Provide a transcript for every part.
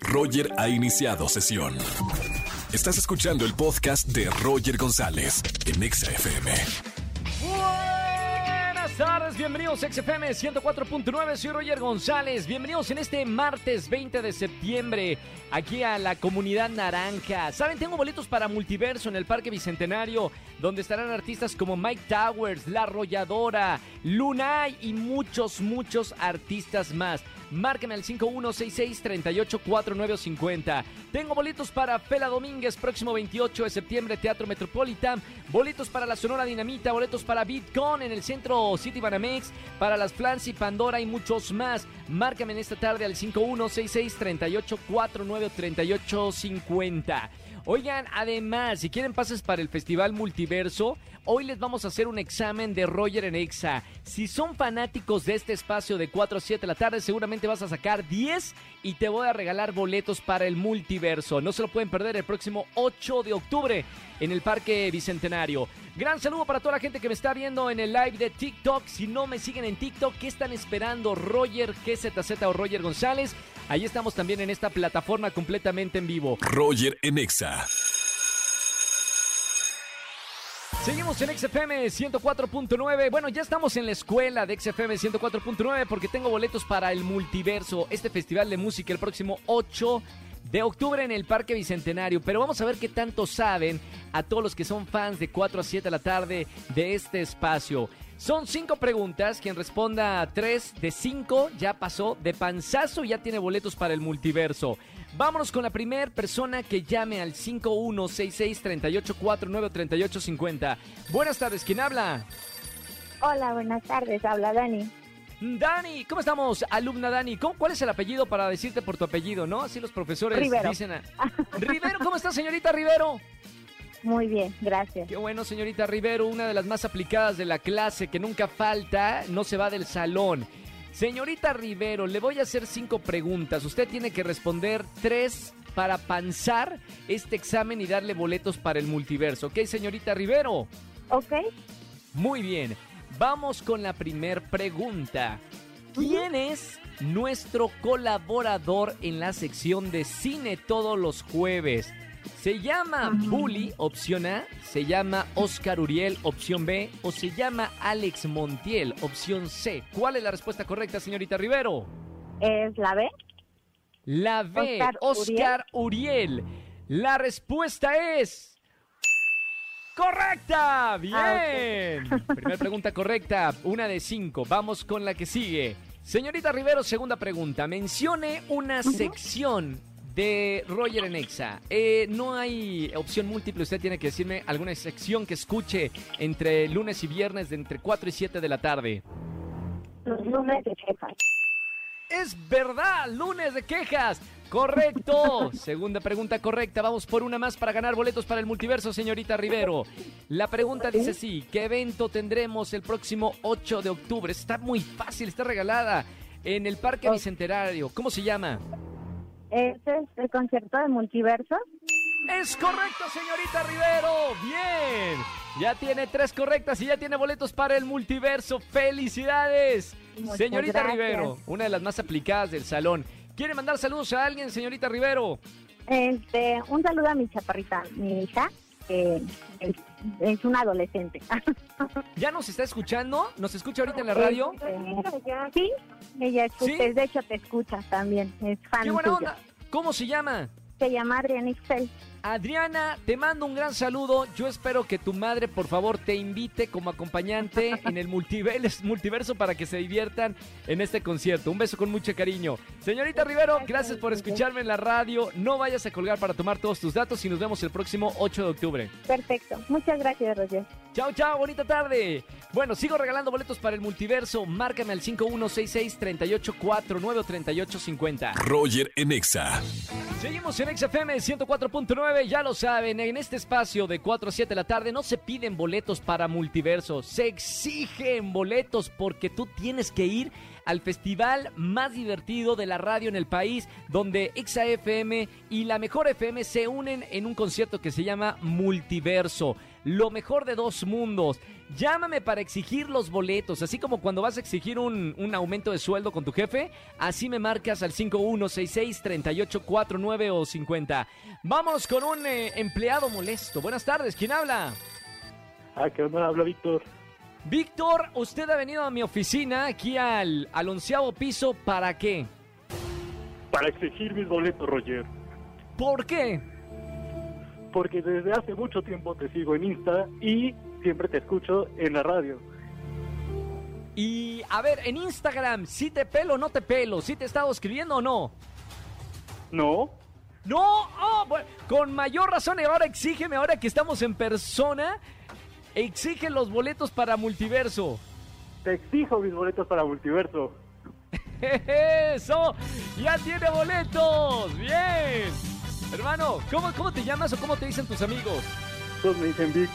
Roger ha iniciado sesión. Estás escuchando el podcast de Roger González en Exa FM. Buenas tardes, bienvenidos a XFM 104.9, soy Roger González, bienvenidos en este martes 20 de septiembre aquí a la comunidad naranja. Saben, tengo boletos para Multiverso en el Parque Bicentenario, donde estarán artistas como Mike Towers, La Arrolladora, Lunay y muchos, muchos artistas más. Márqueme al 5166-384950. Tengo boletos para Fela Domínguez, próximo 28 de septiembre, Teatro Metropolitan. Boletos para la Sonora Dinamita, boletos para Bitcoin en el centro City Banamex, para las Flans y Pandora y muchos más. Márcame en esta tarde al 5166-3849-3850. Oigan, además, si quieren pases para el Festival Multiverso, hoy les vamos a hacer un examen de Roger en Exa. Si son fanáticos de este espacio de 4 a 7 de la tarde, seguramente vas a sacar 10 y te voy a regalar boletos para el Multiverso. No se lo pueden perder el próximo 8 de octubre en el Parque Bicentenario. Gran saludo para toda la gente que me está viendo en el live de TikTok. Si no me siguen en TikTok, ¿qué están esperando? Roger GZZ o Roger González. Ahí estamos también en esta plataforma completamente en vivo. Roger en Exa. Seguimos en XFM 104.9. Bueno, ya estamos en la escuela de XFM 104.9 porque tengo boletos para el Multiverso, este festival de música el próximo 8 de octubre en el Parque Bicentenario. Pero vamos a ver qué tanto saben a todos los que son fans de 4 a 7 de la tarde de este espacio. Son cinco preguntas. Quien responda a tres de cinco ya pasó de panzazo y ya tiene boletos para el multiverso. Vámonos con la primera persona que llame al 5166-3849-3850. Buenas tardes, ¿quién habla? Hola, buenas tardes, habla Dani. Dani, ¿cómo estamos? Alumna Dani, ¿Cómo, ¿cuál es el apellido para decirte por tu apellido, no? Así los profesores Rivero. dicen. a- Rivero, ¿cómo está, señorita Rivero? Muy bien, gracias. Qué bueno, señorita Rivero, una de las más aplicadas de la clase, que nunca falta, no se va del salón. Señorita Rivero, le voy a hacer cinco preguntas. Usted tiene que responder tres para panzar este examen y darle boletos para el multiverso. ¿Ok, señorita Rivero? ¿Ok? Muy bien. Vamos con la primer pregunta. ¿Quién es nuestro colaborador en la sección de cine todos los jueves? ¿Se llama. Bully, opción A? ¿Se llama Oscar Uriel, opción B? ¿O se llama Alex Montiel, opción C? ¿Cuál es la respuesta correcta, señorita Rivero? ¿Es la B? La B, Oscar Oscar Uriel. La respuesta es. ¡Correcta! ¡Bien! Ah, Primera pregunta correcta, una de cinco. Vamos con la que sigue. Señorita Rivero, segunda pregunta. Mencione una sección de Roger en Exa. Eh, no hay opción múltiple, usted tiene que decirme alguna sección que escuche entre lunes y viernes de entre 4 y 7 de la tarde. Los lunes de quejas. Es verdad, lunes de quejas. Correcto. Segunda pregunta correcta. Vamos por una más para ganar boletos para el multiverso, señorita Rivero. La pregunta dice así, ¿qué evento tendremos el próximo 8 de octubre? Está muy fácil, está regalada en el Parque. Bicentenario. ¿Cómo se llama? ¿Este es el concierto de multiverso? Es correcto, señorita Rivero. Bien. Ya tiene tres correctas y ya tiene boletos para el multiverso. ¡Felicidades! Muchas señorita gracias. Rivero, una de las más aplicadas del salón. ¿Quiere mandar saludos a alguien, señorita Rivero? Este, un saludo a mi chaparrita, mi hija, que es, es una adolescente. ¿Ya nos está escuchando? ¿Nos escucha ahorita en la radio? Este, sí, ella escucha, ¿Sí? de hecho te escucha también, es fan ¡Qué buena onda! ¿Cómo se llama? Se llama Adriana Ixel. Adriana, te mando un gran saludo. Yo espero que tu madre, por favor, te invite como acompañante en el multiverso para que se diviertan en este concierto. Un beso con mucho cariño. Señorita Rivero, gracias por escucharme en la radio. No vayas a colgar para tomar todos tus datos y nos vemos el próximo 8 de octubre. Perfecto, muchas gracias Roger. Chao, chao, bonita tarde. Bueno, sigo regalando boletos para el multiverso. Márcame al 5166-3849-3850. Roger en Exa. Seguimos en XFM 104.9, ya lo saben, en este espacio de 4 a 7 de la tarde no se piden boletos para multiverso, se exigen boletos porque tú tienes que ir al festival más divertido de la radio en el país, donde XFM y la Mejor FM se unen en un concierto que se llama Multiverso. lo mejor de dos mundos. Llámame para exigir los boletos, así como cuando vas a exigir un, un aumento de sueldo con tu jefe, así me marcas al 5166-3849 o 50. Vamos con un eh, empleado molesto. Buenas tardes, ¿quién habla? Ah, ¿qué onda? Habla Víctor. Víctor, usted ha venido a mi oficina aquí al, al onceavo piso, ¿para qué? Para exigir mis boletos, Roger. ¿Por qué? Porque desde hace mucho tiempo te sigo en Insta y siempre te escucho en la radio. Y a ver, en Instagram, ¿sí te pelo o no te pelo? ¿Sí te he estado escribiendo o no? ¿No? No, oh, bueno, con mayor razón y ahora exígeme, ahora que estamos en persona, exige los boletos para Multiverso. Te exijo mis boletos para Multiverso. ¡Eso! ¡Ya tiene boletos! ¡Bien! Hermano, ¿cómo, ¿cómo te llamas o cómo te dicen tus amigos? Todos me dicen Vic.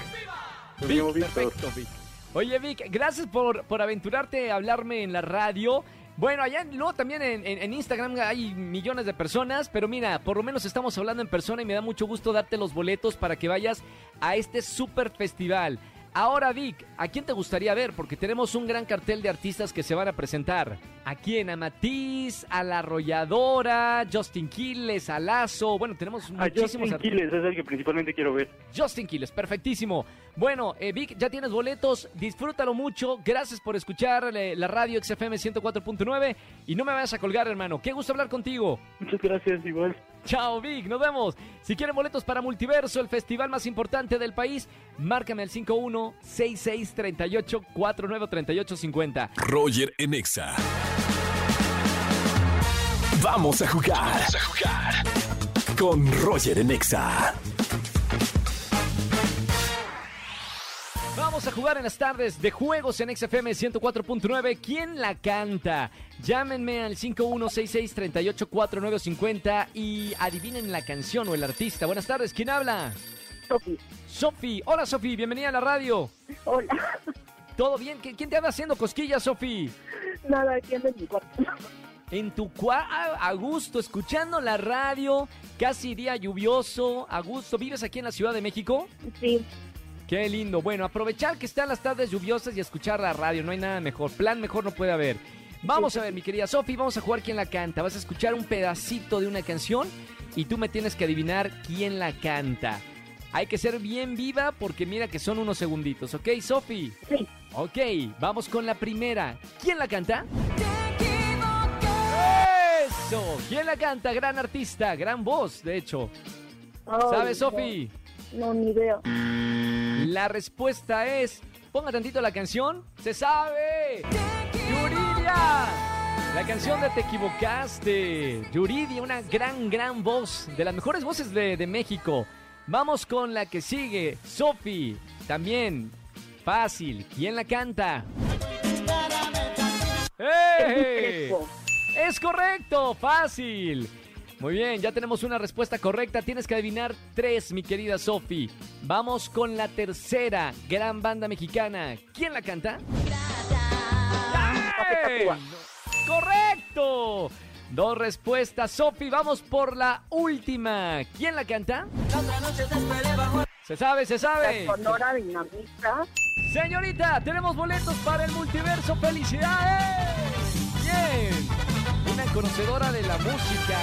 Llamo Vic, Víctor. perfecto, Vic. Oye, Vic, gracias por, por aventurarte a hablarme en la radio. Bueno, allá luego también en, en- en Instagram hay millones de personas, pero mira, por lo menos estamos hablando en persona y me da mucho gusto darte los boletos para que vayas a este super festival. Ahora, Vic, ¿a quién te gustaría ver? Porque tenemos un gran cartel de artistas que se van a presentar. ¿A quién? A Matiz, a La Arrolladora, Justin Quiles, a Lazo. Bueno, tenemos A muchísimos Justin. Quiles es el que principalmente quiero ver. Justin Quiles, perfectísimo. Bueno, eh, Vic, ya tienes boletos, disfrútalo mucho. Gracias por escuchar eh, la radio XFM 104.9 y no me vayas a colgar, hermano. Qué gusto hablar contigo. Muchas gracias, igual. Chao, Vic, nos vemos. Si quieren boletos para Multiverso, el festival más importante del país, márcame al 516638493850. Roger en Exa. Vamos a jugar. Vamos a jugar. Con Roger en Exa. Vamos a jugar en las tardes de juegos en XFM 104.9. ¿Quién la canta? Llámenme al 5166384950 y adivinen la canción o el artista. Buenas tardes, ¿quién habla? Sofi. Sofi. Hola, Sofi, bienvenida a la radio. Hola. ¿Todo bien? ¿Qui- ¿Quién te anda haciendo cosquillas, Sofi? Nada, aquí ando en mi cuarto. En tu cuarto, a gusto, escuchando la radio, casi día lluvioso, a gusto. ¿Vives aquí en la Ciudad de México? Sí. Qué lindo. Bueno, aprovechar que están las tardes lluviosas y escuchar la radio. No hay nada mejor. Plan mejor no puede haber. Vamos a ver, mi querida Sofi, vamos a jugar quién la canta. Vas a escuchar un pedacito de una canción y tú me tienes que adivinar quién la canta. Hay que ser bien viva porque mira que son unos segunditos, ¿ok, Sofi? Sí. Ok, vamos con la primera. ¿Quién la canta? ¡Eso! ¿Quién la canta? Gran artista, gran voz, de hecho. Ay, ¿Sabes, Sofi? No, ni idea. La respuesta es. Ponga tantito la canción. ¡Se sabe! ¡Yuridia! La canción de Te equivocaste. Yuridia, una gran, gran voz. De las mejores voces de, de México. Vamos con la que sigue. Sofi. También. Fácil. ¿Quién la canta? ¡Eh! Crespo. Es correcto, fácil. Muy bien, ya tenemos una respuesta correcta. Tienes que adivinar tres, mi querida Sofi. Vamos con la tercera gran banda mexicana. ¿Quién la canta? ¡Ey! ¡Correcto! Dos respuestas, Sofi. Vamos por la última. ¿Quién la canta? Se sabe, se sabe. La Sonora Dinamita. Señorita, tenemos boletos para el multiverso. ¡Felicidades! Bien. Una conocedora de la música.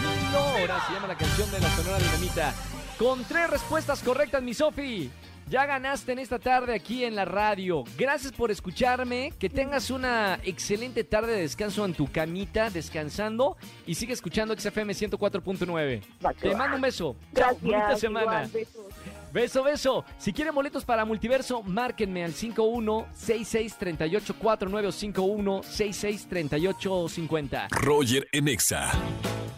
Mil horas se llama la canción de la Sonora Dinamita. Con tres respuestas correctas, mi Sofi. Ya ganaste en esta tarde aquí en la radio. Gracias por escucharme. Que tengas una excelente tarde de descanso en tu camita, descansando. Y sigue escuchando XFM 104.9. Va que Te mando un beso. Chao, Gracias. bonita semana. igual. Beso, beso. Si quieren boletos para Multiverso, márquenme al 51663849 o 51663850. Roger en Exa.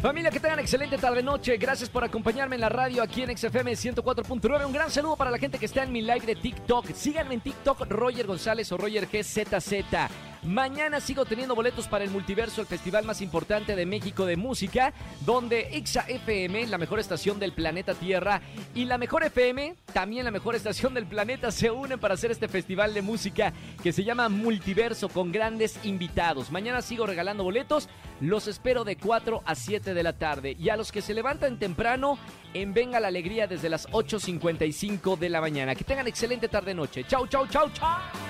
Familia, que tengan excelente tarde-noche. Gracias por acompañarme en la radio aquí en XFM 104.9. Un gran saludo para la gente que está en mi live de TikTok. Síganme en TikTok, Roger González o Roger GZZ. Mañana sigo teniendo boletos para el Multiverso, el festival más importante de México de música, donde Exa FM, la mejor estación del planeta Tierra, y la mejor FM, también la mejor estación del planeta, se unen para hacer este festival de música que se llama Multiverso con grandes invitados. Mañana sigo regalando boletos, los espero de 4 a 7 de la tarde. Y a los que se levantan temprano, en Venga la Alegría desde las 8.55 de la mañana. Que tengan excelente tarde-noche. Chau, chau, chau, chau.